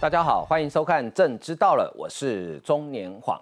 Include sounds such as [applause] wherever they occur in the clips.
大家好，欢迎收看《朕知道了》，我是中年晃。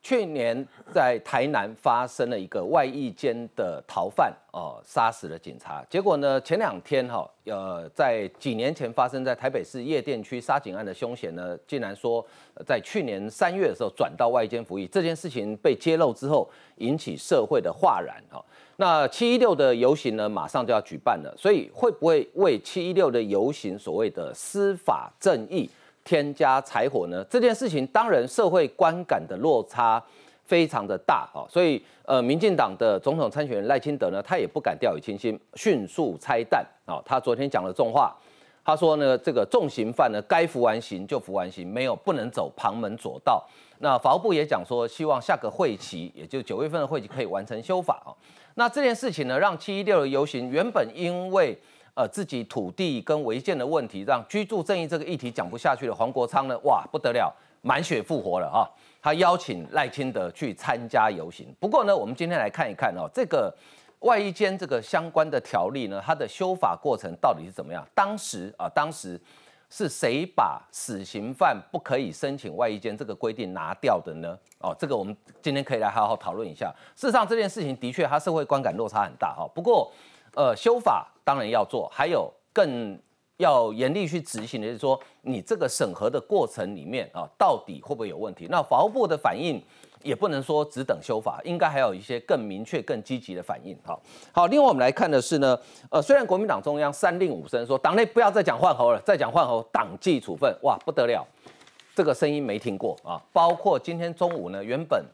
去年在台南发生了一个外役间的逃犯哦，杀死了警察。结果呢，前两天哈，呃，在几年前发生在台北市夜店区杀警案的凶嫌呢，竟然说在去年三月的时候转到外间服役。这件事情被揭露之后，引起社会的哗然哈。那七一六的游行呢，马上就要举办了，所以会不会为七一六的游行所谓的司法正义？添加柴火呢？这件事情当然社会观感的落差非常的大啊，所以呃，民进党的总统参选人赖清德呢，他也不敢掉以轻心，迅速拆弹啊。他昨天讲了重话，他说呢，这个重刑犯呢，该服完刑就服完刑，没有不能走旁门左道。那法务部也讲说，希望下个会期，也就九月份的会期可以完成修法啊。那这件事情呢，让七一六的游行原本因为呃，自己土地跟违建的问题，让居住正义这个议题讲不下去的黄国昌呢，哇，不得了，满血复活了哈！他邀请赖清德去参加游行。不过呢，我们今天来看一看哦，这个外衣间这个相关的条例呢，它的修法过程到底是怎么样？当时啊，当时是谁把死刑犯不可以申请外衣间这个规定拿掉的呢？哦，这个我们今天可以来好好讨论一下。事实上，这件事情的确它社会观感落差很大哈。不过，呃，修法当然要做，还有更要严厉去执行的，就是说你这个审核的过程里面啊，到底会不会有问题？那法务部的反应也不能说只等修法，应该还有一些更明确、更积极的反应。好，好，另外我们来看的是呢，呃，虽然国民党中央三令五申说党内不要再讲换候了，再讲换候党纪处分，哇，不得了，这个声音没听过啊。包括今天中午呢，原本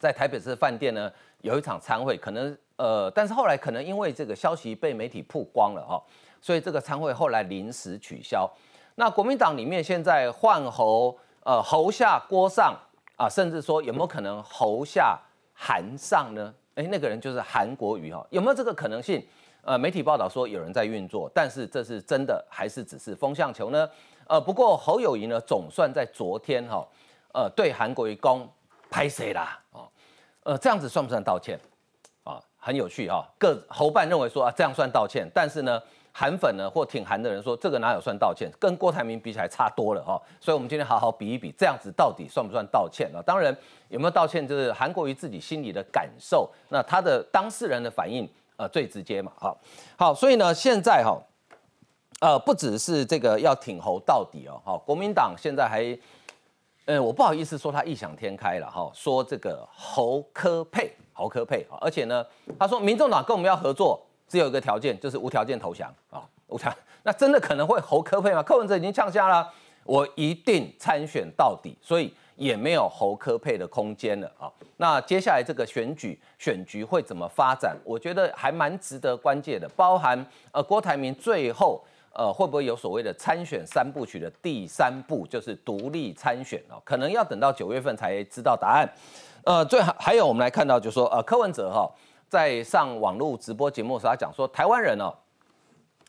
在台北市饭店呢有一场参会，可能。呃，但是后来可能因为这个消息被媒体曝光了哈，所以这个参会后来临时取消。那国民党里面现在换侯，呃，侯下郭上啊，甚至说有没有可能侯下韩上呢？哎，那个人就是韩国瑜哈，有没有这个可能性？呃，媒体报道说有人在运作，但是这是真的还是只是风向球呢？呃，不过侯友谊呢，总算在昨天哈，呃，对韩国瑜公拍谁啦？哦，呃，这样子算不算道歉？很有趣哈，各侯办认为说啊这样算道歉，但是呢韩粉呢或挺韩的人说这个哪有算道歉，跟郭台铭比起来差多了哈，所以我们今天好好比一比，这样子到底算不算道歉啊？当然有没有道歉，就是韩国瑜自己心里的感受，那他的当事人的反应呃最直接嘛，好，好，所以呢现在哈呃不只是这个要挺侯到底哦，好，国民党现在还。嗯，我不好意思说他异想天开了哈，说这个侯科佩，侯科配而且呢，他说民众党跟我们要合作，只有一个条件，就是无条件投降啊，无条，那真的可能会侯科配吗？柯文哲已经呛下了，我一定参选到底，所以也没有侯科配的空间了啊。那接下来这个选举选局会怎么发展？我觉得还蛮值得关键的，包含呃郭台铭最后。呃，会不会有所谓的参选三部曲的第三步，就是独立参选哦？可能要等到九月份才知道答案。呃，最还还有我们来看到，就说呃，柯文哲哈在上网络直播节目时，他讲说，台湾人哦，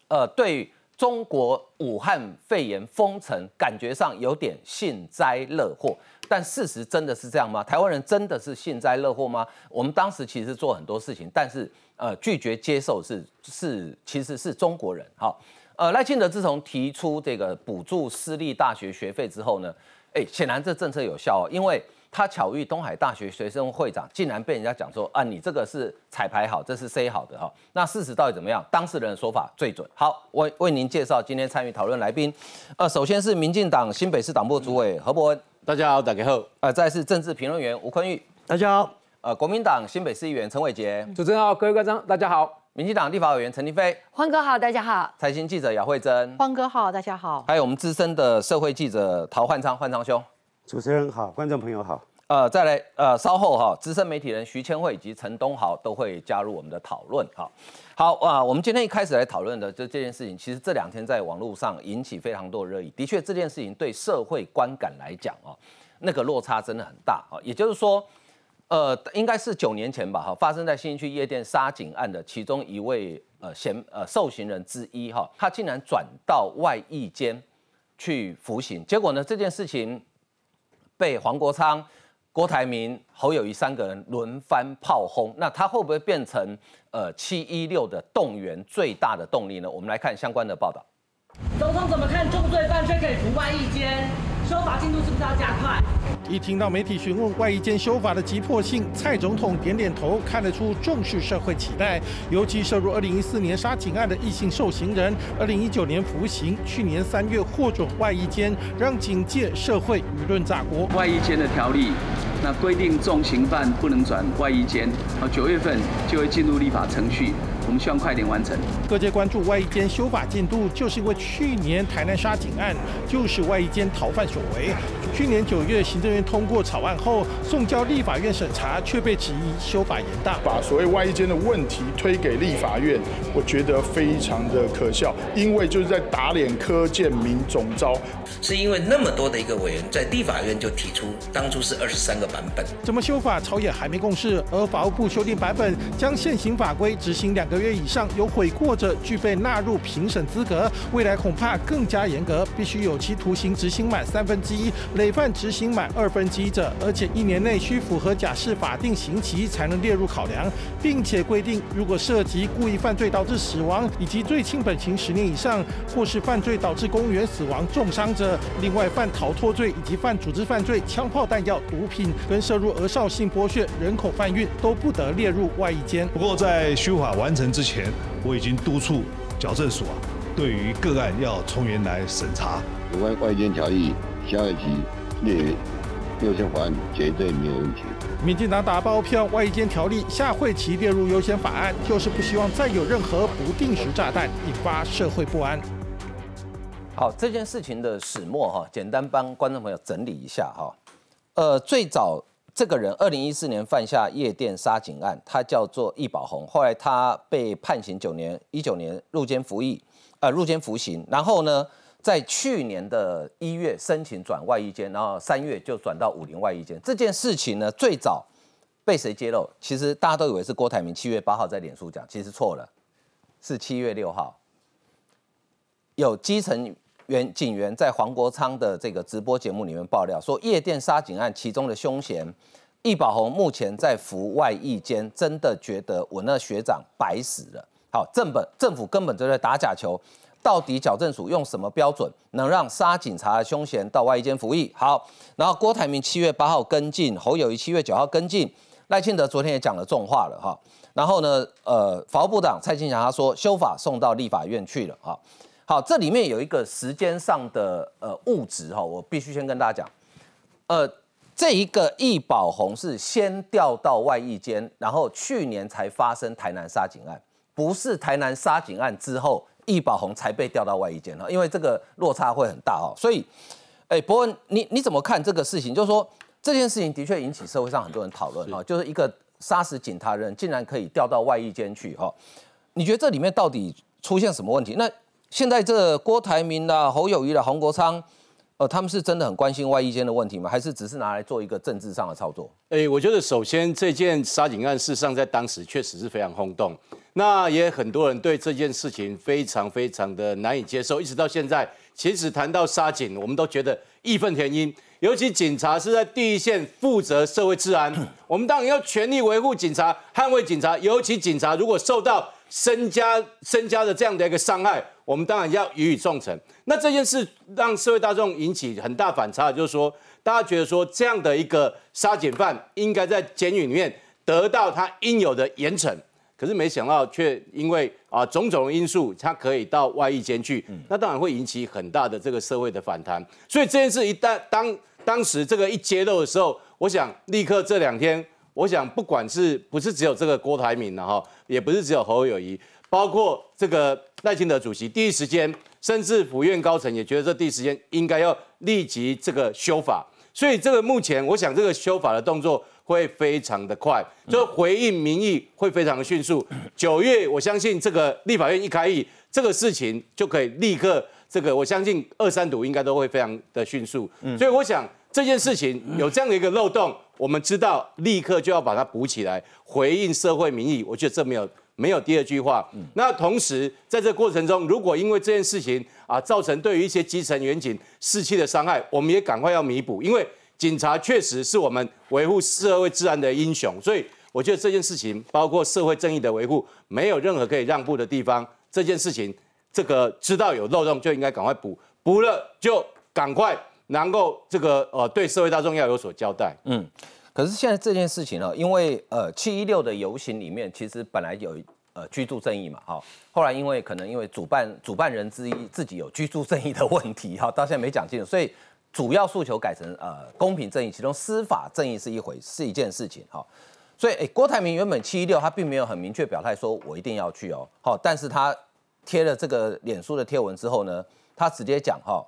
呃，对中国武汉肺炎封城，感觉上有点幸灾乐祸。但事实真的是这样吗？台湾人真的是幸灾乐祸吗？我们当时其实做很多事情，但是呃，拒绝接受是是其实是中国人哈。呃，赖清德自从提出这个补助私立大学学费之后呢，哎，显然这政策有效哦，因为他巧遇东海大学学生会长，竟然被人家讲说啊，你这个是彩排好，这是 C 好的哈。那事实到底怎么样？当事人的说法最准。好，为为您介绍今天参与讨论来宾，呃，首先是民进党新北市党部主委何伯文，大家好，大家好。呃，再是政治评论员吴坤玉，大家好。呃，国民党新北市议员陈伟杰，主持人好，各位观众大家好。民进党立法委员陈立飞，欢哥好，大家好；财经记者姚慧珍，欢哥好，大家好；还有我们资深的社会记者陶焕昌，焕昌兄，主持人好，观众朋友好。呃，再来，呃，稍后哈，资深媒体人徐千惠以及陈东豪都会加入我们的讨论。好，好啊，我们今天一开始来讨论的就这件事情，其实这两天在网络上引起非常多的热议。的确，这件事情对社会观感来讲啊，那个落差真的很大啊，也就是说。呃，应该是九年前吧，哈，发生在新区夜店杀警案的其中一位呃嫌呃受刑人之一，哈，他竟然转到外役间去服刑，结果呢，这件事情被黄国昌、郭台铭、侯友谊三个人轮番炮轰，那他会不会变成呃七一六的动员最大的动力呢？我们来看相关的报道。总统怎么看重罪犯却可以服外役监？修法进度是不是要加快？一听到媒体询问外衣间修法的急迫性，蔡总统点点头，看得出重视社会期待。尤其涉入2014年杀警案的异性受刑人，，2019年服刑，去年三月获准外衣间，让警界、社会舆论炸锅。外衣间的条例，那规定重刑犯不能转外衣间，啊，九月份就会进入立法程序。我们希望快点完成。各界关注外衣间修法进度，就是因为去年台南杀警案就是外衣间逃犯所为。去年九月，行政院通过草案后，送交立法院审查，却被质疑修法严大，把所谓外衣间的问题推给立法院，我觉得非常的可笑，因为就是在打脸柯建明总招。是因为那么多的一个委员在立法院就提出，当初是二十三个版本，怎么修法，朝野还没共识，而法务部修订版本将现行法规执行两个月月以上有悔过者具备纳入评审资格，未来恐怕更加严格，必须有期徒刑执行满三分之一。累犯执行满二分之一者，而且一年内需符合假释法定刑期才能列入考量，并且规定，如果涉及故意犯罪导致死亡，以及最轻本刑十年以上，或是犯罪导致公务员死亡、重伤者，另外犯逃脱罪以及犯组织犯罪、枪炮弹药、毒品跟涉入额少性剥削、人口贩运，都不得列入外衣间。不过在修法完成之前，我已经督促矫正署啊，对于个案要从严来审查。有关外间条例。下一期列优先法案绝对没有问题。民进党打包票，外间条例下会期列入优先法案，就是不希望再有任何不定时炸弹引发社会不安。好，这件事情的始末哈，简单帮观众朋友整理一下哈。呃，最早这个人二零一四年犯下夜店杀警案，他叫做易宝红，后来他被判刑九年，一九年入监服役，呃，入监服刑，然后呢？在去年的一月申请转外衣间，然后三月就转到武林外衣间。这件事情呢，最早被谁揭露？其实大家都以为是郭台铭七月八号在脸书讲，其实错了，是七月六号。有基层原警员在黄国昌的这个直播节目里面爆料说，夜店杀警案其中的凶嫌易宝红目前在服外役间，真的觉得我那学长白死了。好，政本政府根本就在打假球。到底矫正署用什么标准能让杀警察的凶嫌到外衣间服役？好，然后郭台铭七月八号跟进，侯友谊七月九号跟进，赖清德昨天也讲了重话了哈。然后呢，呃，法务部长蔡清祥他说修法送到立法院去了哈。这里面有一个时间上的呃物质哈，我必须先跟大家讲，呃，这一个易宝红是先调到外役间，然后去年才发生台南杀警案，不是台南杀警案之后。易宝红才被调到外役间哈，因为这个落差会很大哈，所以，哎，伯文，你你怎么看这个事情？就是说这件事情的确引起社会上很多人讨论哈，就是一个杀死警察人竟然可以调到外役间去哈，你觉得这里面到底出现什么问题？那现在这郭台铭啦、侯友谊啦、洪国昌，呃，他们是真的很关心外衣间的问题吗？还是只是拿来做一个政治上的操作？哎，我觉得首先这件杀警案事实上在当时确实是非常轰动。那也很多人对这件事情非常非常的难以接受，一直到现在，其实谈到杀警，我们都觉得义愤填膺。尤其警察是在第一线负责社会治安，[laughs] 我们当然要全力维护警察，捍卫警察。尤其警察如果受到身家身家的这样的一个伤害，我们当然要予以重惩。那这件事让社会大众引起很大反差，就是说，大家觉得说这样的一个杀警犯应该在监狱里面得到他应有的严惩。可是没想到，却因为啊种种因素，他可以到外役监去，那当然会引起很大的这个社会的反弹。所以这件事一旦当当时这个一揭露的时候，我想立刻这两天，我想不管是不是只有这个郭台铭了哈，也不是只有侯友谊，包括这个赖清德主席，第一时间，甚至府院高层也觉得这第一时间应该要立即这个修法。所以这个目前，我想这个修法的动作。会非常的快，就回应民意会非常的迅速。九月，我相信这个立法院一开议，这个事情就可以立刻这个，我相信二三读应该都会非常的迅速。所以我想这件事情有这样的一个漏洞，我们知道立刻就要把它补起来，回应社会民意。我觉得这没有没有第二句话。那同时在这过程中，如果因为这件事情啊造成对于一些基层员警士气的伤害，我们也赶快要弥补，因为。警察确实是我们维护社会治安的英雄，所以我觉得这件事情，包括社会正义的维护，没有任何可以让步的地方。这件事情这个知道有漏洞就应该赶快补，补了就赶快能够这个呃对社会大众要有所交代。嗯，可是现在这件事情呢，因为呃七一六的游行里面，其实本来有呃居住正义嘛，哈，后来因为可能因为主办主办人之一自己有居住正义的问题，哈，到现在没讲清楚，所以主要诉求改成呃公平正义，其中司法正义是一回是一件事情，哈。所以，哎，郭台铭原本七一六他并没有很明确表态说我一定要去哦，好，但是他贴了这个脸书的贴文之后呢，他直接讲哈，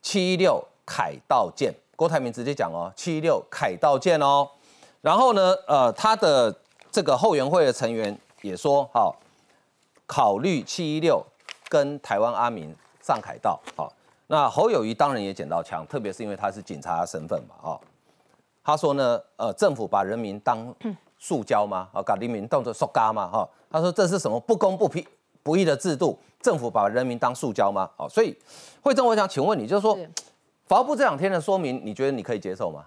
七一六凯道见，郭台铭直接讲哦，七一六凯道见哦，然后呢，呃，他的这个后援会的成员也说，好，考虑七一六跟台湾阿明上凯道，好，那侯友谊当然也捡到枪，特别是因为他是警察身份嘛，哦。他说呢，呃，政府把人民当塑胶吗？啊，把人民当作塑胶吗？哈，他说这是什么不公不平不义的制度？政府把人民当塑胶吗？哦，所以惠正，我想请问你，就是说，法务部这两天的说明，你觉得你可以接受吗？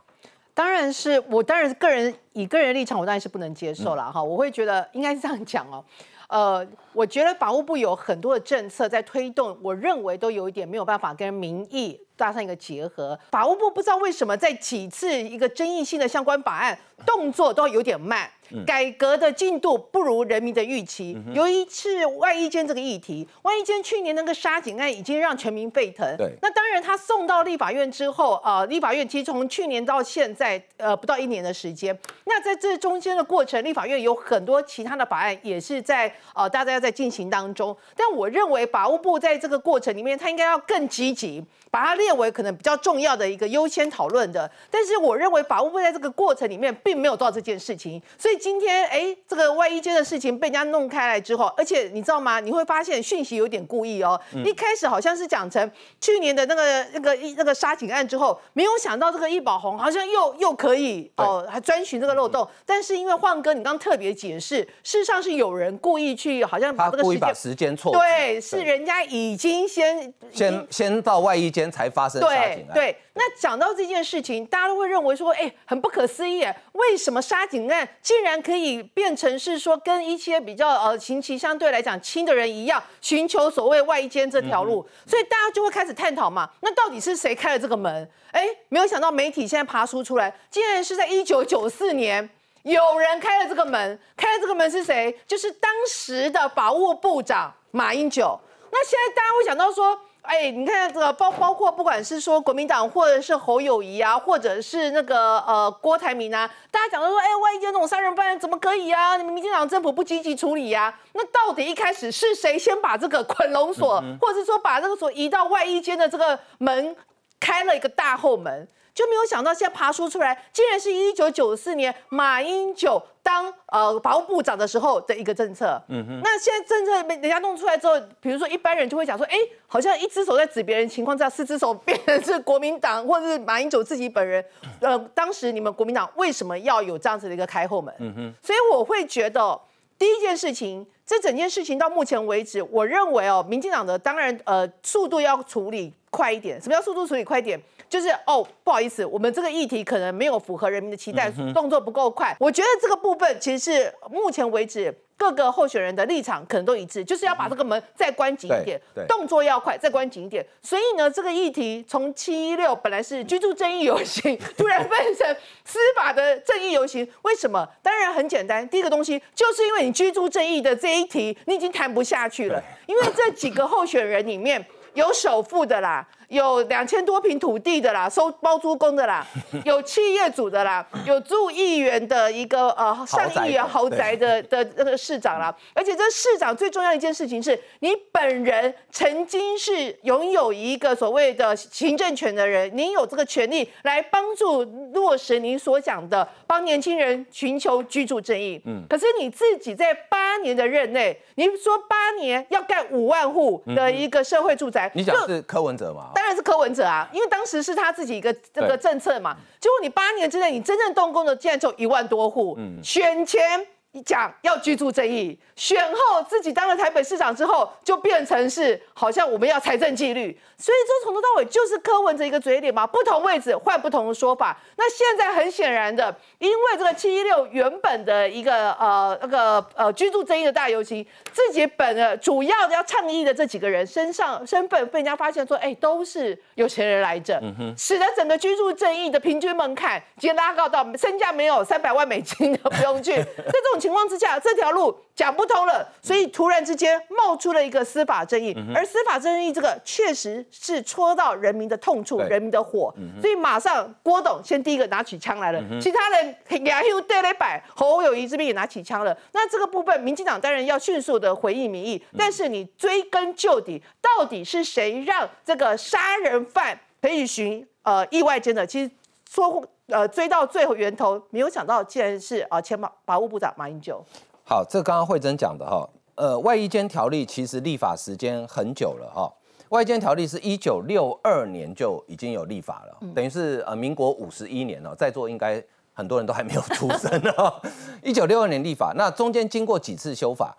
当然是我，当然个人以个人立场，我当然是不能接受了哈。我会觉得应该是这样讲哦，[laughs] 呃，我觉得法务部有很多的政策在推动，我认为都有一点没有办法跟民意。搭上一个结合，法务部不知道为什么在几次一个争议性的相关法案动作都有点慢，改革的进度不如人民的预期。有一次外衣间这个议题，外衣间去年那个杀警案已经让全民沸腾。对，那当然他送到立法院之后，呃，立法院其实从去年到现在，呃，不到一年的时间。那在这中间的过程，立法院有很多其他的法案也是在呃大家在进行当中。但我认为法务部在这个过程里面，他应该要更积极。把它列为可能比较重要的一个优先讨论的，但是我认为法务部在这个过程里面并没有做到这件事情，所以今天哎，这个外衣间的事情被人家弄开来之后，而且你知道吗？你会发现讯息有点故意哦，一开始好像是讲成去年的那个那个那个杀警案之后，没有想到这个易宝红好像又又可以哦，还专寻这个漏洞，但是因为焕哥你刚特别解释，事实上是有人故意去好像把这个时间时间错，对，是人家已经先先先到外衣间。才发生杀警案。对，那讲到这件事情，大家都会认为说，哎，很不可思议，为什么杀警案竟然可以变成是说跟一些比较呃刑期相对来讲轻的人一样，寻求所谓外间这条路，所以大家就会开始探讨嘛，那到底是谁开了这个门？哎，没有想到媒体现在爬出出来，竟然是在一九九四年有人开了这个门，开了这个门是谁？就是当时的法务部长马英九。那现在大家会想到说。哎，你看这个包包括不管是说国民党，或者是侯友谊啊，或者是那个呃郭台铭啊，大家讲的说，哎，万一这种杀人犯怎么可以啊？你们民进党政府不积极处理呀？那到底一开始是谁先把这个 [laughs] 捆龙锁，或者是说把这个锁移到外衣间的这个门开了一个大后门？就没有想到现在爬出出来，竟然是一九九四年马英九当呃法务部长的时候的一个政策。嗯哼。那现在政策被人家弄出来之后，比如说一般人就会讲说，哎，好像一只手在指别人情况之下，四只手变成是国民党或者是马英九自己本人。呃，当时你们国民党为什么要有这样子的一个开后门？嗯哼。所以我会觉得第一件事情，这整件事情到目前为止，我认为哦，民进党的当然呃速度要处理快一点。什么叫速度处理快一点？就是哦，不好意思，我们这个议题可能没有符合人民的期待，动作不够快。我觉得这个部分其实是目前为止各个候选人的立场可能都一致，就是要把这个门再关紧一点，动作要快，再关紧一点。所以呢，这个议题从七一六本来是居住正义游行，突然变成司法的正义游行，为什么？当然很简单，第一个东西就是因为你居住正义的这一题你已经谈不下去了，因为这几个候选人里面有首付的啦。有两千多平土地的啦，收包租公的啦，[laughs] 有企业主的啦，有住亿元的一个呃上亿元豪宅的的那个市长啦，而且这市长最重要一件事情是你本人曾经是拥有一个所谓的行政权的人，你有这个权利来帮助落实您所讲的帮年轻人寻求居住正义。嗯，可是你自己在八年的任内，你说八年要盖五万户的一个社会住宅，你讲是柯文哲吗？当然是柯文哲啊，因为当时是他自己一个这个政策嘛。结果你八年之内，你真正动工的竟然只有一万多户，选前讲要居住正义，选后自己当了台北市长之后，就变成是好像我们要财政纪律，所以这从头到尾就是柯文哲一个嘴脸嘛，不同位置换不同的说法。那现在很显然的，因为这个七一六原本的一个呃那个呃居住正义的大游行，自己本呃主要的要倡议的这几个人身上身份被人家发现说，哎，都是有钱人来着，使得整个居住正义的平均门槛直接拉高到身价没有三百万美金的不用去，在 [laughs] 这种情况之下，这条路讲不通了，所以突然之间冒出了一个司法正义，而司法正义这个确实是戳到人民的痛处、人民的火，所以马上郭董先第一个拿起枪来了，其他人亚又对了摆，侯友谊这边也拿起枪了。那这个部分，民进党当然要迅速的回应民意，但是你追根究底，到底是谁让这个杀人犯可以寻呃意外间的？其实说。呃，追到最后源头，没有想到竟然是啊前法法务部长马英九。好，这刚刚慧珍讲的哈，呃，外衣间条例其实立法时间很久了哈。外衣间条例是一九六二年就已经有立法了，等于是呃民国五十一年了，在座应该很多人都还没有出生呢。[laughs] 一九六二年立法，那中间经过几次修法，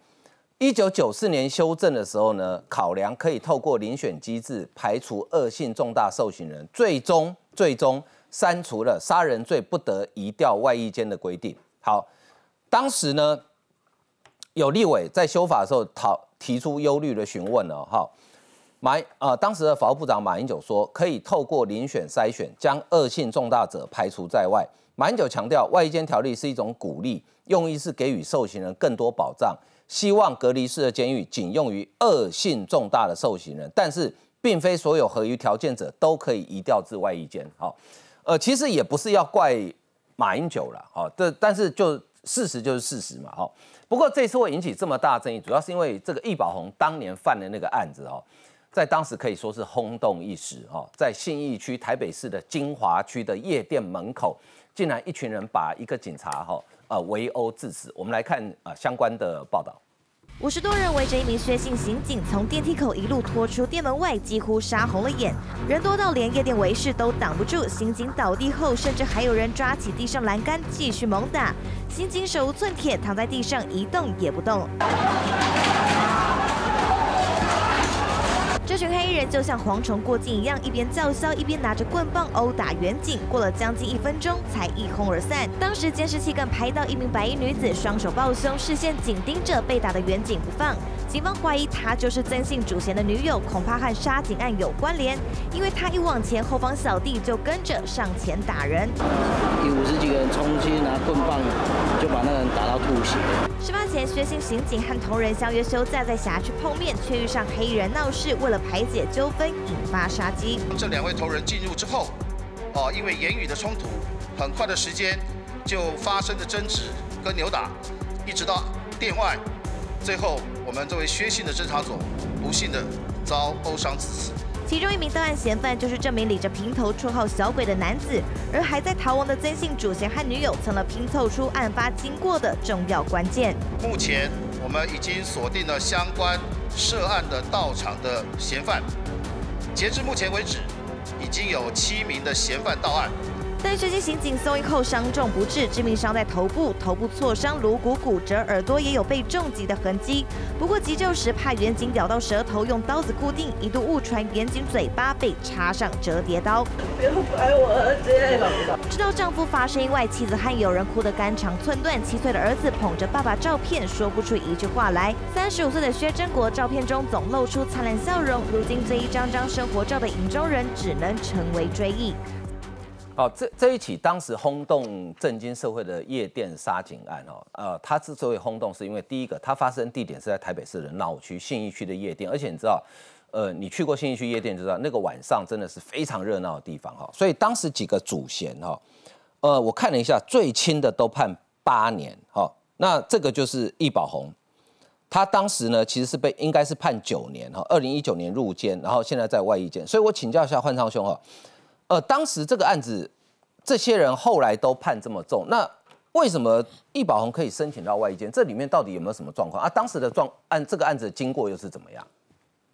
一九九四年修正的时候呢，考量可以透过遴选机制排除恶性重大受刑人，最终最终。删除了杀人罪不得移调外衣间的规定。好，当时呢有立委在修法的时候讨提出忧虑的询问了。哈，马呃当时的法务部长马英九说，可以透过遴选筛选，将恶性重大者排除在外。马英九强调，外衣间条例是一种鼓励，用意是给予受刑人更多保障，希望隔离式的监狱仅用于恶性重大的受刑人，但是并非所有合于条件者都可以移调至外衣间。好。呃，其实也不是要怪马英九了，哦，这但是就事实就是事实嘛，哈。不过这次会引起这么大争议，主要是因为这个易宝红当年犯的那个案子，哦，在当时可以说是轰动一时，哈，在信义区台北市的金华区的夜店门口，竟然一群人把一个警察，哈，呃，围殴致死。我们来看啊相关的报道。五十多人围着一名薛姓刑警从电梯口一路拖出店门外，几乎杀红了眼。人多到连夜店围士都挡不住。刑警倒地后，甚至还有人抓起地上栏杆继续猛打。刑警手无寸铁，躺在地上一动也不动。这群黑衣人就像蝗虫过境一样，一边叫嚣，一边拿着棍棒殴打远警。过了将近一分钟，才一哄而散。当时监视器更拍到一名白衣女子双手抱胸，视线紧盯着被打的远警不放。警方怀疑她就是曾姓主嫌的女友，恐怕和杀警案有关联，因为她一往前，后方小弟就跟着上前打人。第五十几个人冲去拿棍棒，就把那个人打到吐血。事发前，薛姓刑警和同仁相约休假，在辖区碰面，却遇上黑衣人闹事，为了排解纠纷，引发杀机。这两位同仁进入之后，哦，因为言语的冲突，很快的时间就发生了争执跟扭打，一直到店外，最后我们作为薛姓的侦查组不幸的遭殴伤致死。其中一名到案嫌犯就是这名理着平头、绰号“小鬼”的男子，而还在逃亡的曾姓主嫌和女友，成了拼凑出案发经过的重要关键。目前我们已经锁定了相关涉案的到场的嫌犯，截至目前为止，已经有七名的嫌犯到案。但这些刑警搜一后伤重不治，致命伤在头部，头部挫伤，颅骨骨折，耳朵也有被重击的痕迹。不过急救时怕远景咬到舌头，用刀子固定，一度误传远景嘴巴被插上折叠刀。不要怪我儿子。知道丈夫发生意外，妻子和友人哭得肝肠寸断。七岁的儿子捧着爸爸照片，说不出一句话来。三十五岁的薛真国，照片中总露出灿烂笑容。如今这一张张生活照的影中人，只能成为追忆。好，这这一起当时轰动震惊社会的夜店杀警案哦，呃，它之所以轰动，是因为第一个，它发生地点是在台北市的闹区信义区的夜店，而且你知道，呃，你去过信义区夜店就知道，那个晚上真的是非常热闹的地方哈。所以当时几个主嫌哈，呃，我看了一下，最轻的都判八年哈。那这个就是易宝红，他当时呢其实是被应该是判九年哈，二零一九年入监，然后现在在外役监。所以我请教一下焕昌兄哈。呃，当时这个案子，这些人后来都判这么重，那为什么易宝红可以申请到外衣间？这里面到底有没有什么状况啊？当时的状案，这个案子的经过又是怎么样？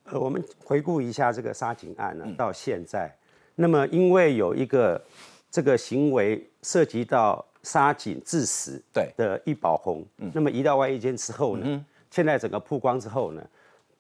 呃，我们回顾一下这个杀警案呢，到现在，那么因为有一个这个行为涉及到杀警致死对的易宝红，那么移到外衣间之后呢，现在整个曝光之后呢，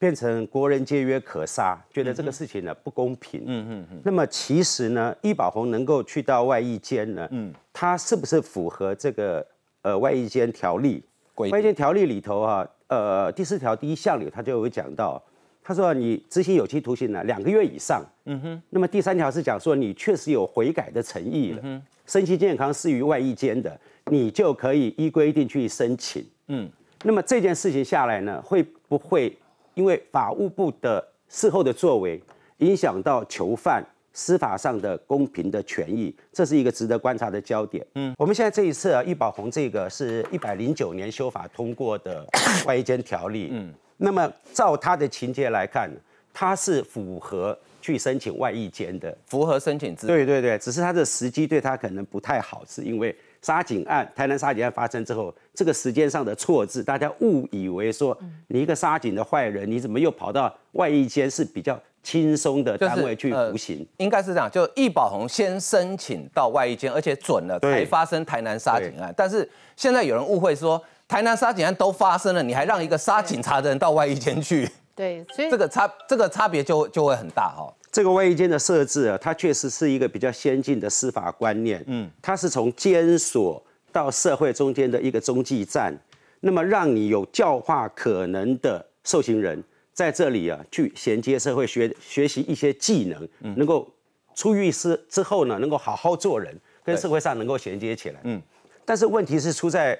变成国人皆曰可杀，觉得这个事情呢不公平。嗯嗯嗯。那么其实呢，易宝红能够去到外衣间呢，嗯，他是不是符合这个呃外衣间条例？外衣间条例里头啊，呃第四条第一项里他就有讲到。他说：“你执行有期徒刑呢，两个月以上。嗯哼。那么第三条是讲说，你确实有悔改的诚意了，身心健康是于外役间的，你就可以依规定去申请。嗯。那么这件事情下来呢，会不会因为法务部的事后的作为，影响到囚犯司法上的公平的权益？这是一个值得观察的焦点。嗯。我们现在这一次啊，易宝红这个是一百零九年修法通过的外役间条例。嗯。那么照他的情节来看，他是符合去申请外役监的，符合申请资。对对对，只是他的时机对他可能不太好，是因为杀警案，台南杀警案发生之后，这个时间上的错字，大家误以为说你一个杀警的坏人，你怎么又跑到外役监是比较轻松的单位去服刑？应该是这样，就易宝红先申请到外役监，而且准了才发生台南杀警案，但是现在有人误会说。台南杀警案都发生了，你还让一个杀警察的人到外衣间去？对，所以这个差这个差别就就会很大哈。这个外衣间的设置啊，它确实是一个比较先进的司法观念。嗯，它是从监所到社会中间的一个中继站，那么让你有教化可能的受刑人在这里啊，去衔接社会学学习一些技能，能够出狱之之后呢，能够好好做人，跟社会上能够衔接起来。嗯，但是问题是出在。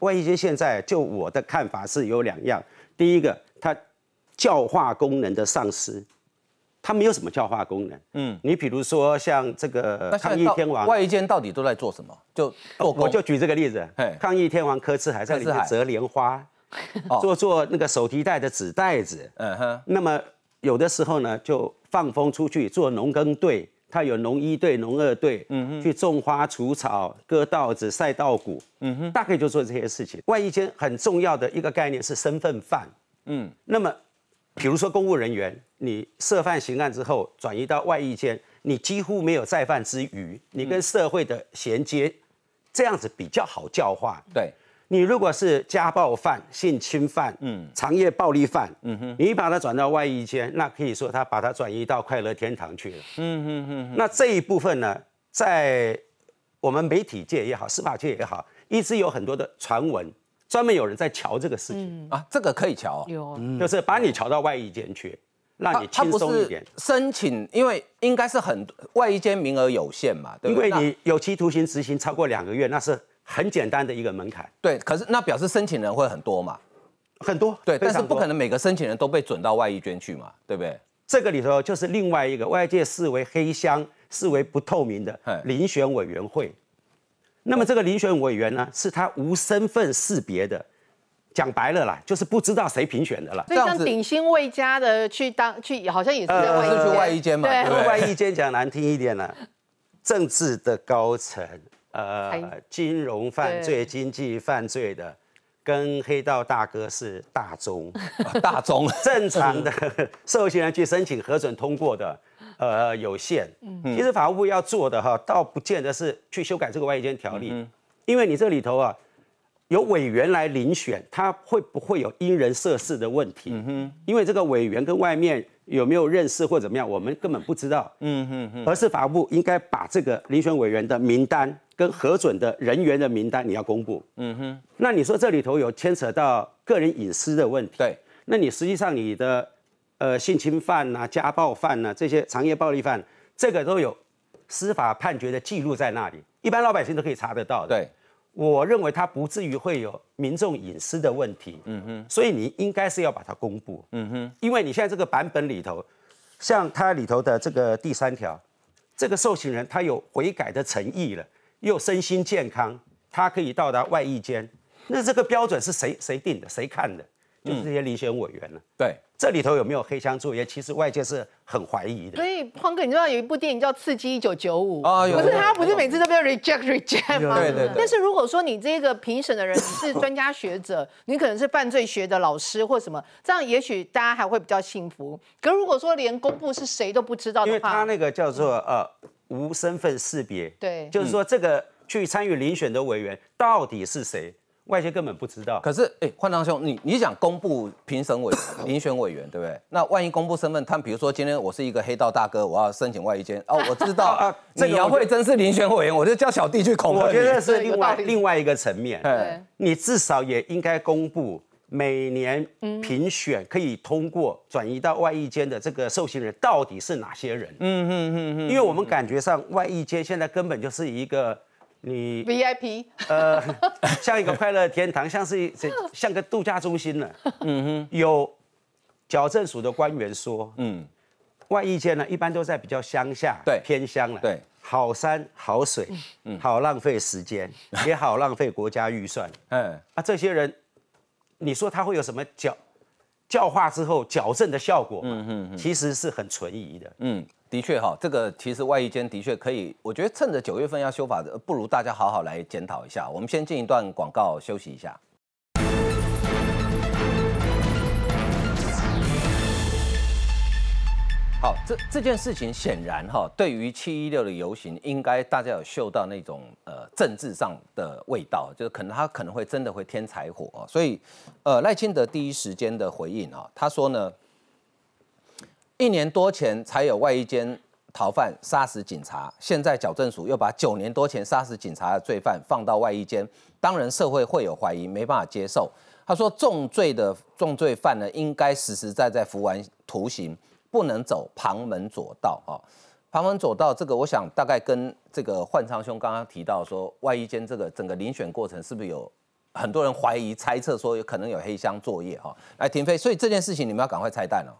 外衣间现在就我的看法是有两样，第一个，它教化功能的丧失，它没有什么教化功能。嗯，你比如说像这个抗议天王，外衣间到底都在做什么？就我就举这个例子，抗议天王柯志还在里面折莲花，做做那个手提袋的纸袋子。嗯哼，那么有的时候呢，就放风出去做农耕队。他有农一队、农二队，嗯哼，去种花、除草、割稻子、晒稻谷，嗯哼，大概就做这些事情。外一间很重要的一个概念是身份犯，嗯，那么，比如说公务人员，你涉犯刑案之后转移到外役间，你几乎没有再犯之余，你跟社会的衔接，这样子比较好教化，对。你如果是家暴犯、性侵犯、嗯，长夜暴力犯，嗯哼，你把他转到外衣间，那可以说他把他转移到快乐天堂去了，嗯哼哼。那这一部分呢，在我们媒体界也好，司法界也好，一直有很多的传闻，专门有人在瞧这个事情啊，这个可以瞧，有，就是把你瞧到外衣间去，让你轻松一点。申请，因为应该是很外衣间名额有限嘛，对因为你有期徒刑执行超过两个月，那是。很简单的一个门槛，对，可是那表示申请人会很多嘛？很多，对，但是不可能每个申请人都被准到外衣间去嘛，对不对？这个里头就是另外一个外界视为黑箱、视为不透明的遴选委员会。那么这个遴选委员呢，是他无身份识别的，讲白了啦，就是不知道谁评选的了。所以像鼎新魏家的去当去，好像也是在外衣去外衣间嘛，对，外衣间讲难听一点呢，政治的高层。呃，金融犯罪、经济犯罪的，跟黑道大哥是大宗，[laughs] 大宗正常的 [laughs] 受刑人去申请核准通过的，呃，有限。嗯其实法务部要做的哈，倒不见得是去修改这个外间条例，因为你这里头啊，有委员来遴选，他会不会有因人设事的问题？嗯哼因为这个委员跟外面有没有认识或怎么样，我们根本不知道。嗯哼哼，而是法务部应该把这个遴选委员的名单。跟核准的人员的名单你要公布，嗯哼，那你说这里头有牵扯到个人隐私的问题，对，那你实际上你的呃性侵犯呐、家暴犯呐这些长夜暴力犯，这个都有司法判决的记录在那里，一般老百姓都可以查得到的。对，我认为它不至于会有民众隐私的问题，嗯哼，所以你应该是要把它公布，嗯哼，因为你现在这个版本里头，像它里头的这个第三条，这个受刑人他有悔改的诚意了。又身心健康，他可以到达外役间，那这个标准是谁谁定的？谁看的？就是这些遴选委员了。对，这里头有没有黑箱作业？其实外界是很怀疑的。所以匡哥，你知道有一部电影叫《刺激一九九五》啊？不是他不是每次都被 reject reject 吗？对对。但是如果说你这个评审的人是专家学者，你可能是犯罪学的老师或什么，这样也许大家还会比较幸福。可如果说连公布是谁都不知道的话，因为他那个叫做呃。无身份识别，对，就是说这个去参与遴选的委员到底是谁？外界根本不知道。可是，哎，焕章兄，你你想公布评审委员、[coughs] 遴选委员，对不对？那万一公布身份，他比如说今天我是一个黑道大哥，我要申请外衣间，哦，[laughs] 我知道啊，你姚慧珍是遴选委员，我就叫小弟去恐吓我觉得是另外另外一个层面。你至少也应该公布每年评选可以通过转移到外役间的这个受刑人到底是哪些人。嗯嗯嗯嗯，因为我们感觉上外役间现在根本就是一个。你 VIP，呃，[laughs] 像一个快乐天堂，像是像个度假中心呢。嗯哼，有矫正署的官员说，嗯，外役间呢一般都在比较乡下，对，偏乡了，对，好山好水，嗯，好浪费时间，[laughs] 也好浪费国家预算。嗯，啊，这些人，你说他会有什么矫教化之后矫正的效果？嗯哼，其实是很存疑的。嗯。的确哈，这个其实外衣间的确可以，我觉得趁着九月份要修法，不如大家好好来检讨一下。我们先进一段广告休息一下。好，这这件事情显然哈，对于七一六的游行，应该大家有嗅到那种呃政治上的味道，就是可能他可能会真的会添柴火所以呃赖清德第一时间的回应啊，他说呢。一年多前才有外衣间逃犯杀死警察，现在矫正署又把九年多前杀死警察的罪犯放到外衣间，当然社会会有怀疑，没办法接受。他说重罪的重罪犯呢，应该实实在在服完徒刑，不能走旁门左道啊。旁门左道这个，我想大概跟这个焕昌兄刚刚提到说，外衣间这个整个遴选过程是不是有很多人怀疑猜测说有可能有黑箱作业哈？来，停飞，所以这件事情你们要赶快拆弹哦。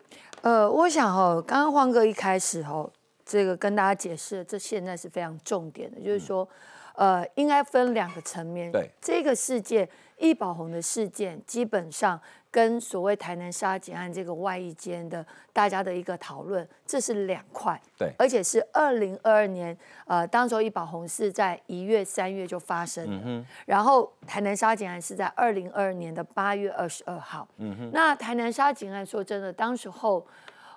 呃，我想哦，刚刚黄哥一开始哦，这个跟大家解释，这现在是非常重点的，就是说，呃，应该分两个层面。对，这个事件，易宝红的事件，基本上跟所谓台南杀警案这个外衣间的大家的一个讨论，这是两块。对，而且是二零二二年，呃，当时候易宝红是在一月、三月就发生的，然后台南杀警案是在二零二二年的八月二十二号。嗯哼，那台南杀警案，说真的，当时候。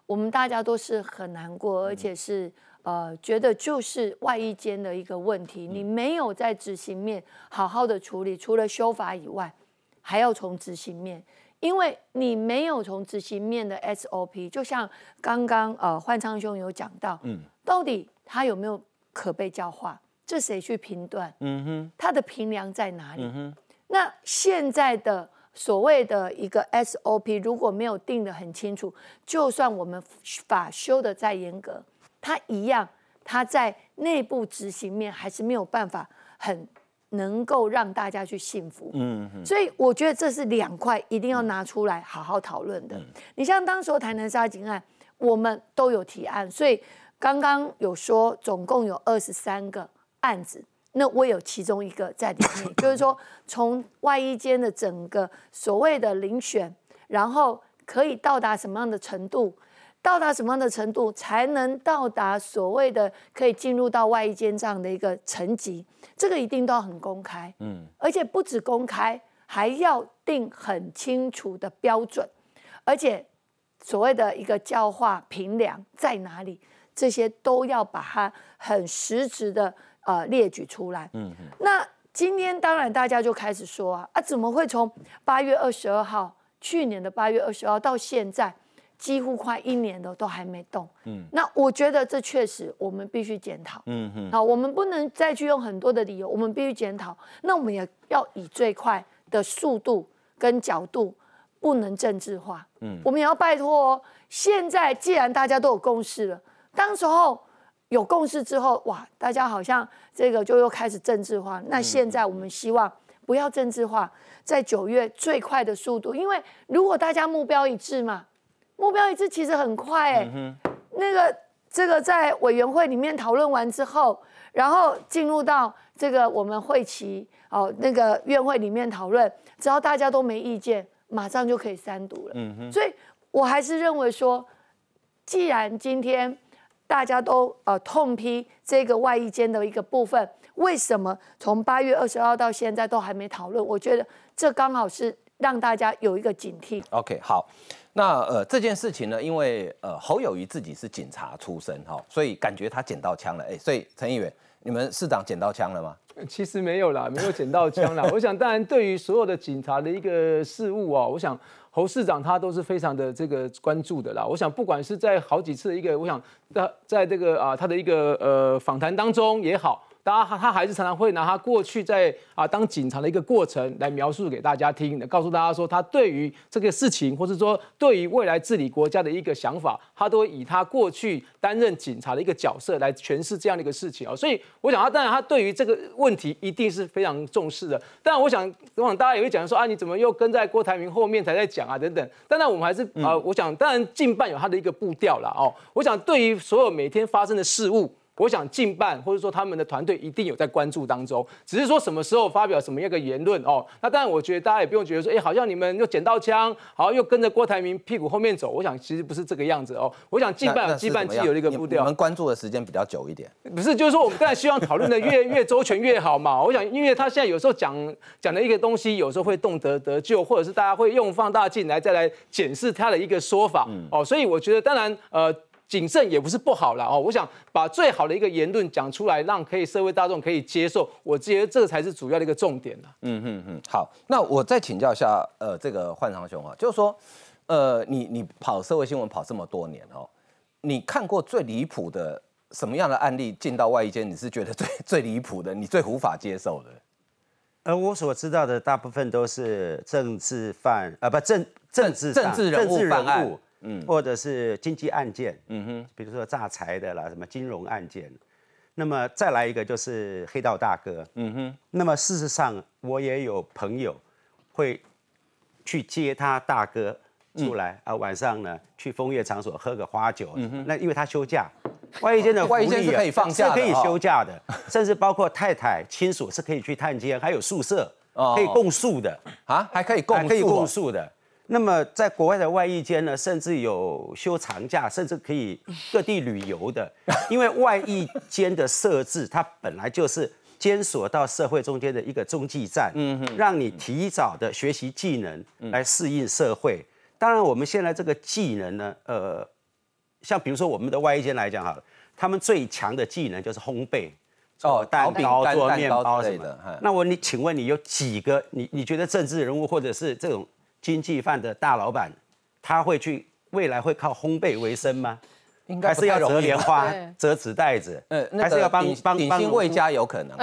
我们大家都是很难过，而且是呃觉得就是外衣间的一个问题，你没有在执行面好好的处理，除了修法以外，还要从执行面，因为你没有从执行面的 SOP，就像刚刚呃焕昌兄有讲到，嗯，到底他有没有可被教化，这谁去评断？嗯哼，他的评量在哪里？嗯哼，那现在的。所谓的一个 SOP 如果没有定得很清楚，就算我们法修的再严格，它一样，它在内部执行面还是没有办法很能够让大家去信服。嗯，所以我觉得这是两块一定要拿出来好好讨论的。你像当时台南杀警案，我们都有提案，所以刚刚有说总共有二十三个案子。那我有其中一个在里面，就是说从外衣间的整个所谓的遴选，然后可以到达什么样的程度，到达什么样的程度才能到达所谓的可以进入到外衣间这样的一个层级，这个一定都要很公开，嗯，而且不止公开，还要定很清楚的标准，而且所谓的一个教化平量在哪里，这些都要把它很实质的。呃，列举出来。嗯，那今天当然大家就开始说啊，啊，怎么会从八月二十二号，去年的八月二十二号到现在，几乎快一年了都还没动。嗯，那我觉得这确实我们必须检讨。嗯哼，好，我们不能再去用很多的理由，我们必须检讨。那我们也要以最快的速度跟角度，不能政治化。嗯，我们也要拜托，现在既然大家都有共识了，当时候。有共识之后，哇，大家好像这个就又开始政治化。那现在我们希望不要政治化，在九月最快的速度，因为如果大家目标一致嘛，目标一致其实很快哎。那个这个在委员会里面讨论完之后，然后进入到这个我们会期哦那个院会里面讨论，只要大家都没意见，马上就可以三读了。嗯哼，所以我还是认为说，既然今天。大家都呃痛批这个外衣间的一个部分，为什么从八月二十二到现在都还没讨论？我觉得这刚好是让大家有一个警惕。OK，好，那呃这件事情呢，因为呃侯友谊自己是警察出身哈，所以感觉他捡到枪了，哎，所以陈议员，你们市长捡到枪了吗？其实没有啦，没有捡到枪啦。[laughs] 我想，当然对于所有的警察的一个事务哦，我想侯市长他都是非常的这个关注的啦。我想，不管是在好几次的一个，我想在在这个啊他的一个呃访谈当中也好。他他还是常常会拿他过去在啊当警察的一个过程来描述给大家听的，告诉大家说他对于这个事情，或是说对于未来治理国家的一个想法，他都会以他过去担任警察的一个角色来诠释这样的一个事情啊。所以我想他当然他对于这个问题一定是非常重视的。当然我想我想大家也会讲说啊你怎么又跟在郭台铭后面才在讲啊等等。当然我们还是啊我想当然近半有他的一个步调了哦。我想对于所有每天发生的事物。我想近办或者说他们的团队一定有在关注当中，只是说什么时候发表什么样的言论哦。那当然，我觉得大家也不用觉得说，哎，好像你们又捡到枪，好像又跟着郭台铭屁股后面走。我想其实不是这个样子哦。我想近办有近办既有一个步调，我们关注的时间比较久一点。不是，就是说我们当然希望讨论的越越周全越好嘛。我想，因为他现在有时候讲讲的一个东西，有时候会动辄得救，或者是大家会用放大镜来再来检视他的一个说法哦。所以我觉得，当然呃。谨慎也不是不好了哦，我想把最好的一个言论讲出来，让可以社会大众可以接受，我觉得这个才是主要的一个重点了。嗯嗯嗯，好，那我再请教一下，呃，这个焕长兄啊，就是说，呃，你你跑社会新闻跑这么多年哦，你看过最离谱的什么样的案例进到外衣间，你是觉得最 [laughs] 最离谱的，你最无法接受的？而我所知道的大部分都是政治犯啊，不政政治政治人物犯案。嗯，或者是经济案件，嗯哼，比如说诈财的啦，什么金融案件，那么再来一个就是黑道大哥，嗯哼，那么事实上我也有朋友会去接他大哥出来啊，晚上呢去风月场所喝个花酒，嗯哼，那因为他休假，外衣间的 [laughs] 外衣间是可以放假，是可以休假的，[laughs] 甚至包括太太亲属是可以去探监，还有宿舍可以共宿的。啊，还可以共可以共宿的。那么，在国外的外役间呢，甚至有休长假，甚至可以 [laughs] 各地旅游的。因为外役间的设置，它本来就是监所到社会中间的一个中继站，嗯哼，让你提早的学习技能来适应社会。当然，我们现在这个技能呢，呃，像比如说我们的外役间来讲好了，他们最强的技能就是烘焙，哦，蛋糕做面包什么的。那我你请问你有几个？你你觉得政治人物或者是这种？经济犯的大老板，他会去未来会靠烘焙为生吗？应该是要折莲花、折纸袋子，呃，还是要帮帮鼎新味家有可能，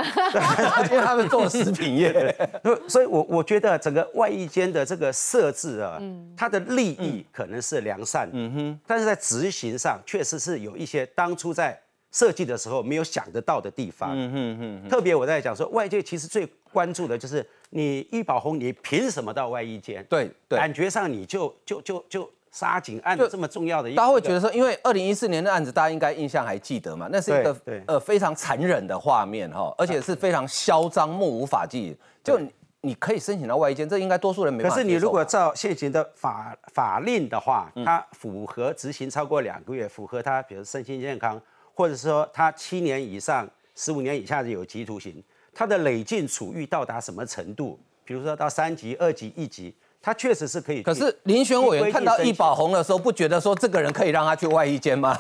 [laughs] 因为他们做食品业。[laughs] 所以，我我觉得整个外衣间的这个设置啊，它的利益可能是良善，嗯哼，但是在执行上确实是有一些当初在。设计的时候没有想得到的地方，嗯嗯嗯，特别我在讲说，外界其实最关注的就是你易宝红，你凭什么到外衣间？对对，感觉上你就就就就杀警案这么重要的，大家会觉得说，因为二零一四年的案子，大家应该印象还记得嘛？那是一个呃非常残忍的画面哈，而且是非常嚣张、目无法纪。就你可以申请到外衣间，这应该多数人没。可是你如果照现行的法法令的话，它符合执行超过两个月，符合它比如身心健康。或者说他七年以上、十五年以下的有期徒刑，他的累进处遇到达什么程度？比如说到三级、二级、一级，他确实是可以。可是林选委员看到易宝红的时候，不觉得说这个人可以让他去外衣间吗？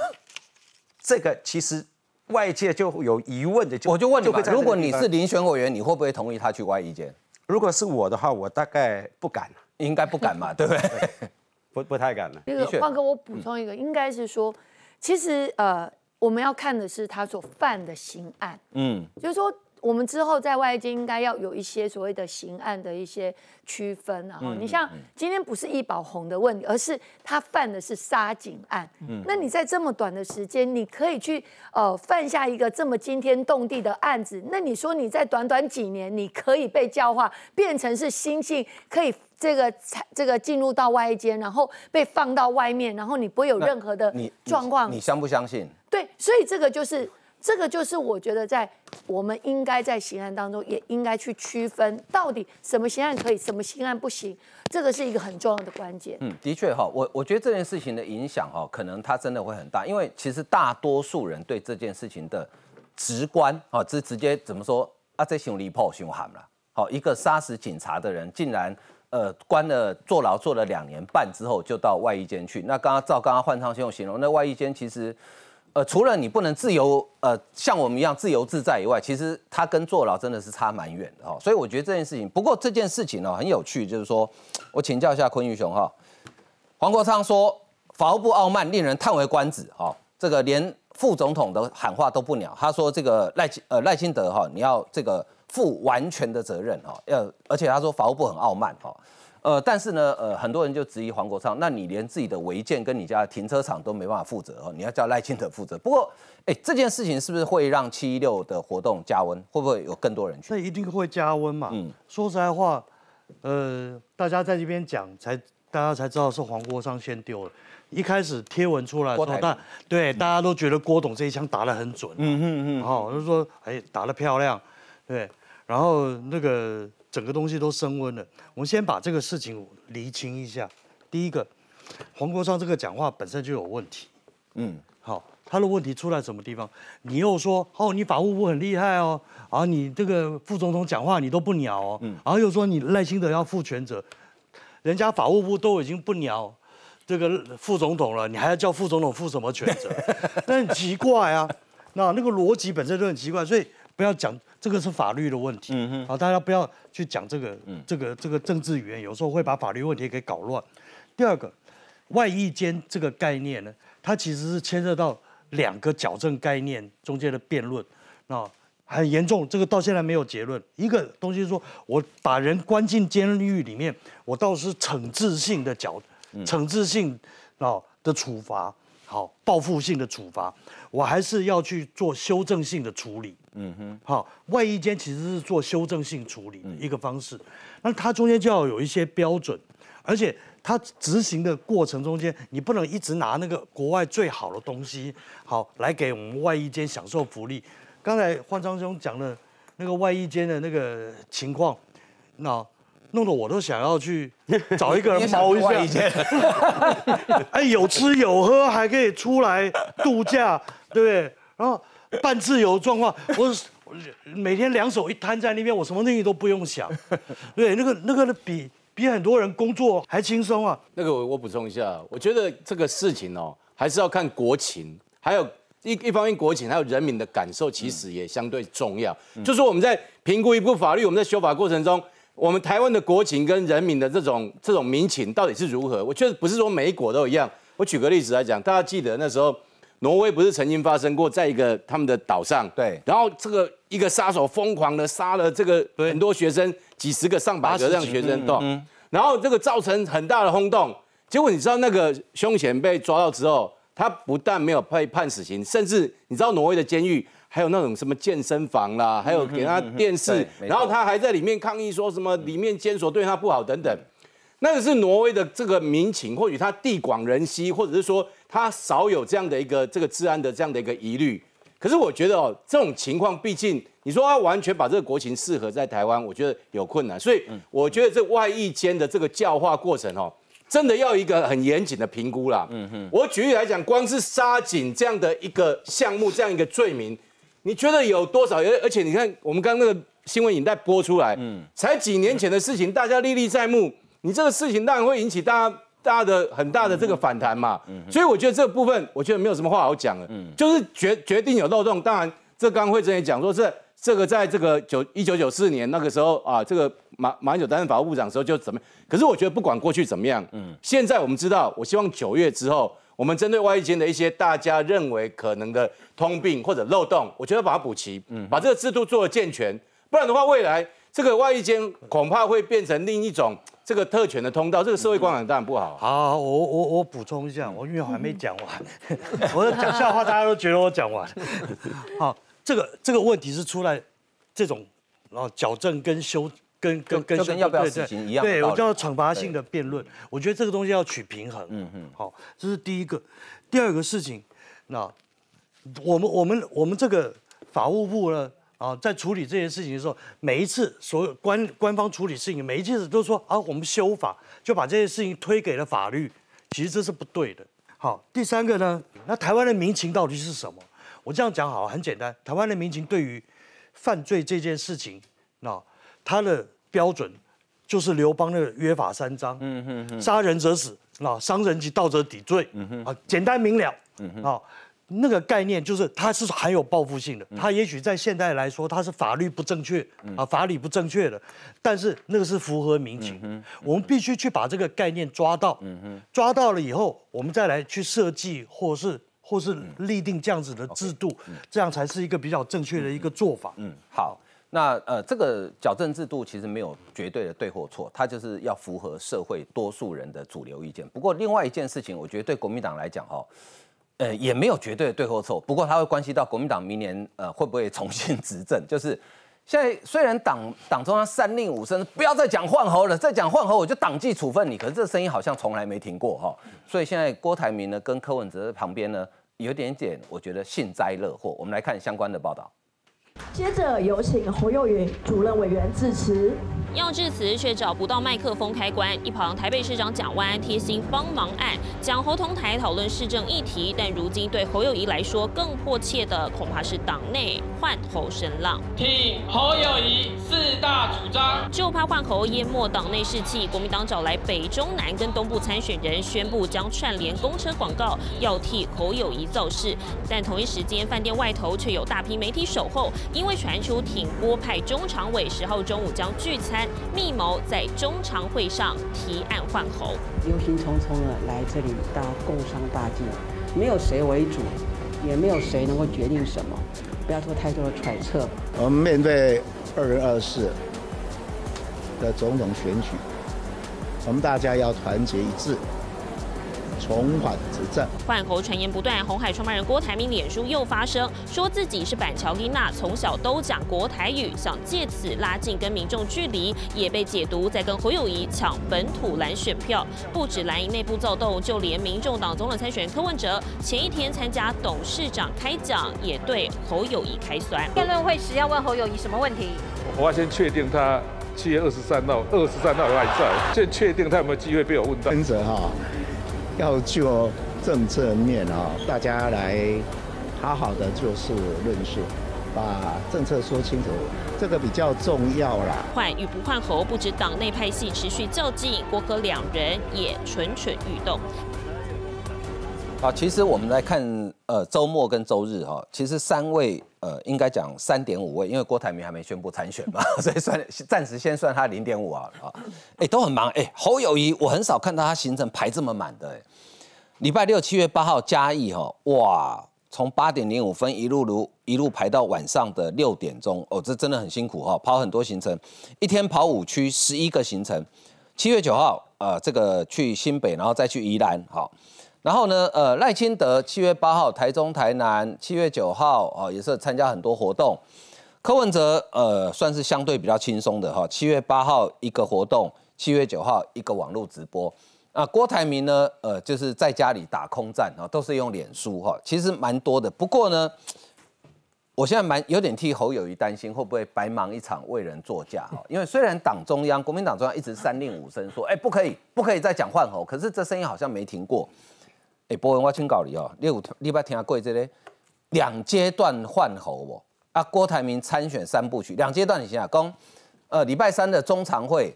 [laughs] 这个其实外界就有疑问的，我就问你吧，如果你是林选委员，你会不会同意他去外衣间？如果是我的话，我大概不敢，应该不敢嘛，对不对？[laughs] 不不太敢了。那个万哥，我补充一个，应该是说，其实呃。我们要看的是他所犯的刑案，嗯，就是说我们之后在外界应该要有一些所谓的刑案的一些区分啊。你像今天不是易宝红的问题，而是他犯的是杀警案。嗯，那你在这么短的时间，你可以去呃犯下一个这么惊天动地的案子，那你说你在短短几年，你可以被教化，变成是心性可以。这个这个进入到外间，然后被放到外面，然后你不会有任何的状况。你相不相信？对，所以这个就是这个就是我觉得在我们应该在刑案当中也应该去区分，到底什么刑案可以，什么刑案不行，这个是一个很重要的关键。嗯，的确哈，我我觉得这件事情的影响哈，可能它真的会很大，因为其实大多数人对这件事情的直观啊，直直接怎么说啊？这熊离谱，熊喊了，好，一个杀死警察的人竟然。呃，关了坐牢坐了两年半之后，就到外衣间去。那刚刚照刚刚换昌先生形容，那外衣间其实，呃，除了你不能自由，呃，像我们一样自由自在以外，其实他跟坐牢真的是差蛮远的哦。所以我觉得这件事情，不过这件事情呢很有趣，就是说我请教一下坤玉雄哈，黄国昌说法务部傲慢，令人叹为观止哈，这个连副总统的喊话都不鸟，他说这个赖呃赖清德哈，你要这个负完全的责任哈，要而且他说法务部很傲慢哈。呃，但是呢，呃，很多人就质疑黄国昌，那你连自己的违建跟你家的停车场都没办法负责哦，你要叫赖清德负责。不过，哎，这件事情是不是会让七一六的活动加温？会不会有更多人去？那一定会加温嘛。嗯，说实在话，呃，大家在这边讲，才大家才知道是黄国昌先丢了。一开始贴文出来说，大对大家都觉得郭董这一枪打得很准。嗯嗯嗯。好，就说哎，打得漂亮，对，然后那个。整个东西都升温了。我们先把这个事情厘清一下。第一个，黄国昌这个讲话本身就有问题。嗯，好，他的问题出在什么地方？你又说哦，你法务部很厉害哦，啊，你这个副总统讲话你都不鸟哦，然后又说你赖清德要负全责，人家法务部都已经不鸟这个副总统了，你还要叫副总统负什么全责？[laughs] 那很奇怪啊，那那个逻辑本身就很奇怪，所以不要讲。这个是法律的问题，嗯哼，好，大家不要去讲这个，这个这个政治语言，有时候会把法律问题给搞乱。第二个，外衣间这个概念呢，它其实是牵涉到两个矫正概念中间的辩论，那很严重，这个到现在没有结论。一个东西说，我把人关进监狱里面，我倒是惩治性的矫，惩治性啊的处罚，好，报复性的处罚，我还是要去做修正性的处理。嗯哼，好，外衣间其实是做修正性处理的一个方式，那它中间就要有一些标准，而且它执行的过程中间，你不能一直拿那个国外最好的东西，好来给我们外衣间享受福利。刚才焕章兄讲的那个外衣间的那个情况，那弄得我都想要去找一个人包一下，[laughs] 哎，有吃有喝，还可以出来度假，对不对？然后。半自由状况，我每天两手一摊在那边，我什么东西都不用想。对，那个那个比比很多人工作还轻松啊。那个我我补充一下，我觉得这个事情哦，还是要看国情，还有一一方面国情，还有人民的感受，其实也相对重要。就是我们在评估一部法律，我们在修法过程中，我们台湾的国情跟人民的这种这种民情到底是如何？我觉得不是说每一国都一样。我举个例子来讲，大家记得那时候。挪威不是曾经发生过，在一个他们的岛上，对，然后这个一个杀手疯狂的杀了这个很多学生，几十个、上百个这样学生，对，然后这个造成很大的轰动。结果你知道那个凶嫌被抓到之后，他不但没有被判死刑，甚至你知道挪威的监狱还有那种什么健身房啦，还有给他电视，然后他还在里面抗议说什么里面监所对他不好等等。那个是挪威的这个民情，或许他地广人稀，或者是说。他少有这样的一个这个治安的这样的一个疑虑，可是我觉得哦，这种情况毕竟你说他完全把这个国情适合在台湾，我觉得有困难，所以我觉得这外役间的这个教化过程哦，真的要一个很严谨的评估啦。嗯哼，我举例来讲，光是杀警这样的一个项目，这样一个罪名，你觉得有多少？而而且你看，我们刚刚那个新闻影带播出来，嗯，才几年前的事情，大家历历在目，你这个事情当然会引起大家。大的很大的这个反弹嘛，所以我觉得这个部分，我觉得没有什么话好讲了，就是决决定有漏洞。当然，这刚慧珍也讲说，这这个在这个九一九九四年那个时候啊，这个马马英九担任法务部长的时候就怎么，可是我觉得不管过去怎么样，嗯，现在我们知道，我希望九月之后，我们针对外衣间的一些大家认为可能的通病或者漏洞，我觉得把它补齐，嗯，把这个制度做的健全，不然的话，未来这个外衣间恐怕会变成另一种。这个特权的通道，这个社会观感当然不好。好，我我我补充一下，我因为我还没讲完，[laughs] 我讲笑话，大家都觉得我讲完。[laughs] 好，这个这个问题是出来这种然后矫正跟修跟跟跟跟要不要执行一样，对我叫惩罚性的辩论。我觉得这个东西要取平衡。嗯嗯。好，这是第一个。第二个事情，那我们我们我们这个法务部呢？啊，在处理这件事情的时候，每一次所有官官方处理事情，每一件事都说啊，我们修法就把这些事情推给了法律，其实这是不对的。好，第三个呢，那台湾的民情到底是什么？我这样讲好，很简单，台湾的民情对于犯罪这件事情，那他的标准就是刘邦的约法三章，嗯哼哼，杀人者死，那伤人及盗者抵罪，嗯哼，啊，简单明了，嗯哼，啊，那个概念就是它是含有报复性的，它也许在现代来说它是法律不正确啊，法理不正确的，但是那个是符合民情，我们必须去把这个概念抓到，抓到了以后，我们再来去设计或是或是立定这样子的制度，这样才是一个比较正确的一个做法。嗯，好，那呃，这个矫正制度其实没有绝对的对或错，它就是要符合社会多数人的主流意见。不过另外一件事情，我觉得对国民党来讲，哈。呃，也没有绝对的对或错，不过它会关系到国民党明年呃会不会重新 [laughs] 执政。就是现在虽然党党中央三令五申，不要再讲换候了，再讲换候我就党纪处分你，可是这声音好像从来没停过哈。所以现在郭台铭呢跟柯文哲在旁边呢有点点，我觉得幸灾乐祸。我们来看相关的报道。接着有请侯友云主任委员致辞。要致辞却找不到麦克风开关，一旁台北市长蒋万安贴心帮忙按，讲侯同台讨论市政议题。但如今对侯友谊来说，更迫切的恐怕是党内换侯声浪。听侯友谊四大主张，就怕换侯淹没党内士气。国民党找来北中南跟东部参选人，宣布将串联公车广告，要替侯友谊造势。但同一时间，饭店外头却有大批媒体守候。因为传出挺郭派中常委十号中午将聚餐，密谋在中常会上提案换候。忧心忡忡的来这里，大家共商大计，没有谁为主，也没有谁能够决定什么，不要做太多的揣测。我们面对二零二四的总统选举，我们大家要团结一致。重返执政，换侯传言不断。红海创办人郭台铭脸书又发声，说自己是板桥丽娜，从小都讲国台语，想借此拉近跟民众距离，也被解读在跟侯友谊抢本土蓝选票。不止蓝营内部躁动，就连民众党总统参选柯文哲前一天参加董事长开讲，也对侯友谊开酸。辩论会时要问侯友谊什么问题？我要先确定他七月二十三号，二十三号还在，先确定他有没有机会被我问到。跟着哈。要就政策面啊，大家来好好的就事论事，把政策说清楚，这个比较重要啦。换与不换侯，不止党内派系持续较劲，国科两人也蠢蠢欲动。好，其实我们来看，呃，周末跟周日哈，其实三位，呃，应该讲三点五位，因为郭台铭还没宣布参选嘛，[laughs] 所以算暂时先算他零点五啊啊，哎，都很忙哎。侯友谊，我很少看到他行程排这么满的哎。礼拜六七月八号嘉义哈，哇，从八点零五分一路如一路排到晚上的六点钟哦，这真的很辛苦哈，跑很多行程，一天跑五区十一个行程。七月九号，呃，这个去新北，然后再去宜兰，好。然后呢，呃，赖清德七月八号台中、台南，七月九号啊也是参加很多活动。柯文哲呃算是相对比较轻松的哈，七月八号一个活动，七月九号一个网络直播。啊，郭台铭呢，呃，就是在家里打空战啊，都是用脸书哈，其实蛮多的。不过呢，我现在蛮有点替侯友谊担心，会不会白忙一场为人作嫁哈？因为虽然党中央、国民党中央一直三令五申说，哎，不可以，不可以再讲换侯，可是这声音好像没停过。哎，博文，我请教你哦，你有你捌听过这个两阶段换候不？啊，郭台铭参选三部曲，两阶段你想想，讲，呃，礼拜三的中常会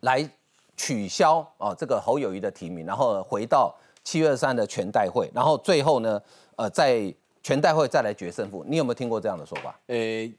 来取消哦这个侯友谊的提名，然后回到七月三的全代会，然后最后呢，呃，在全代会再来决胜负。你有没有听过这样的说法？呃，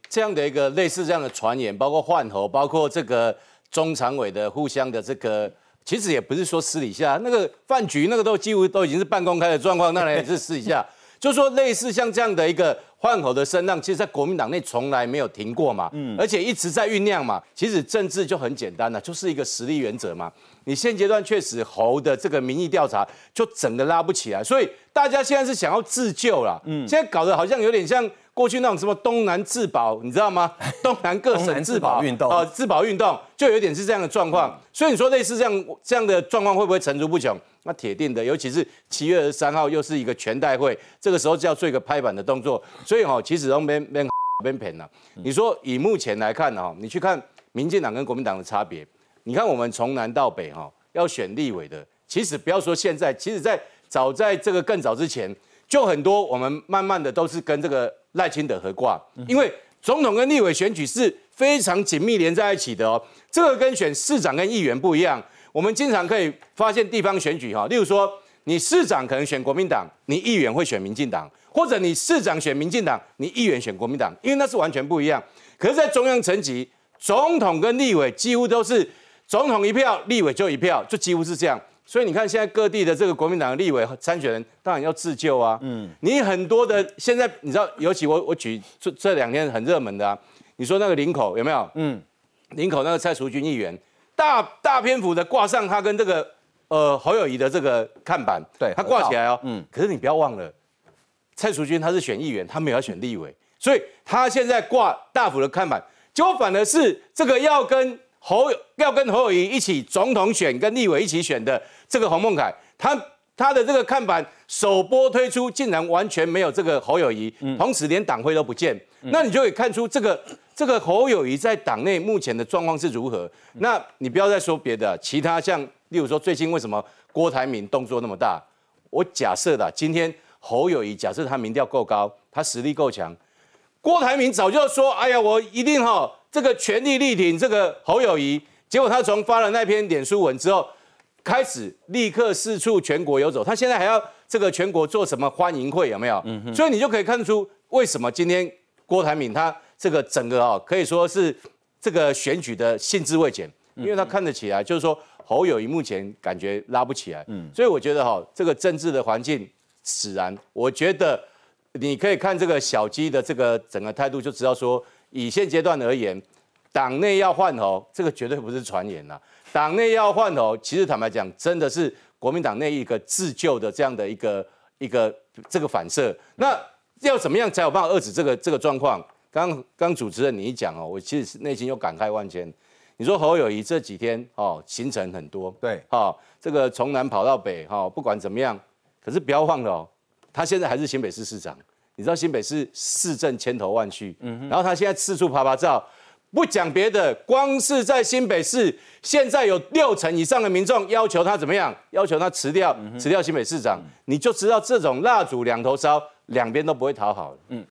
这样的一个类似这样的传言，包括换候，包括这个中常委的互相的这个。其实也不是说私底下那个饭局，那个都几乎都已经是半公开的状况，当然也是私底下。[laughs] 就说类似像这样的一个换口的声浪，其实，在国民党内从来没有停过嘛，嗯，而且一直在酝酿嘛。其实政治就很简单了，就是一个实力原则嘛。你现阶段确实侯的这个民意调查就整个拉不起来，所以大家现在是想要自救了，嗯，现在搞得好像有点像。过去那种什么东南自保，你知道吗？[laughs] 东南各省自保运动啊，自保运动就有点是这样的状况。所以你说类似这样这样的状况会不会层出不穷？那铁定的，尤其是七月二十三号又是一个全代会，这个时候就要做一个拍板的动作。所以哈，其实都没没没骗了。你说以目前来看哈，你去看民进党跟国民党的差别，你看我们从南到北哈要选立委的，其实不要说现在，其实在早在这个更早之前。就很多，我们慢慢的都是跟这个赖清德合挂，因为总统跟立委选举是非常紧密连在一起的哦。这个跟选市长跟议员不一样，我们经常可以发现地方选举哈，例如说你市长可能选国民党，你议员会选民进党，或者你市长选民进党，你议员选国民党，因为那是完全不一样。可是，在中央层级，总统跟立委几乎都是总统一票，立委就一票，就几乎是这样。所以你看，现在各地的这个国民党的立委参选人，当然要自救啊。嗯，你很多的现在你知道，尤其我我举这这两天很热门的啊，你说那个林口有没有？嗯，林口那个蔡淑君议员，大大篇幅的挂上他跟这个呃侯友谊的这个看板，对他挂起来哦。嗯，可是你不要忘了，蔡淑君他是选议员，他没有要选立委，所以他现在挂大幅的看板，结果反而是这个要跟侯要跟侯友谊一起总统选跟立委一起选的。这个洪孟凯，他他的这个看板首播推出，竟然完全没有这个侯友谊，同时连党徽都不见，那你就可以看出这个这个侯友谊在党内目前的状况是如何。那你不要再说别的，其他像例如说最近为什么郭台铭动作那么大？我假设的，今天侯友谊假设他民调够高，他实力够强，郭台铭早就说，哎呀，我一定哈这个全力力挺这个侯友谊。结果他从发了那篇脸书文之后。开始立刻四处全国游走，他现在还要这个全国做什么欢迎会有没有？嗯所以你就可以看出为什么今天郭台铭他这个整个哦可以说是这个选举的兴致未减，因为他看得起来就是说侯友谊目前感觉拉不起来，嗯，所以我觉得哈这个政治的环境使然，我觉得你可以看这个小鸡的这个整个态度就知道说，以现阶段而言，党内要换头，这个绝对不是传言呐。党内要换头，其实坦白讲，真的是国民党内一个自救的这样的一个一个这个反射。那要怎么样才有办法遏制这个这个状况？刚刚主持人你一讲哦，我其实内心又感慨万千。你说侯友谊这几天哦行程很多，对，哦这个从南跑到北哈，不管怎么样，可是不要忘了哦，他现在还是新北市市长。你知道新北市市政千头万绪，嗯，然后他现在四处拍拍照。不讲别的，光是在新北市，现在有六成以上的民众要求他怎么样？要求他辞掉，辞掉新北市长，你就知道这种蜡烛两头烧，两边都不会讨好。嗯，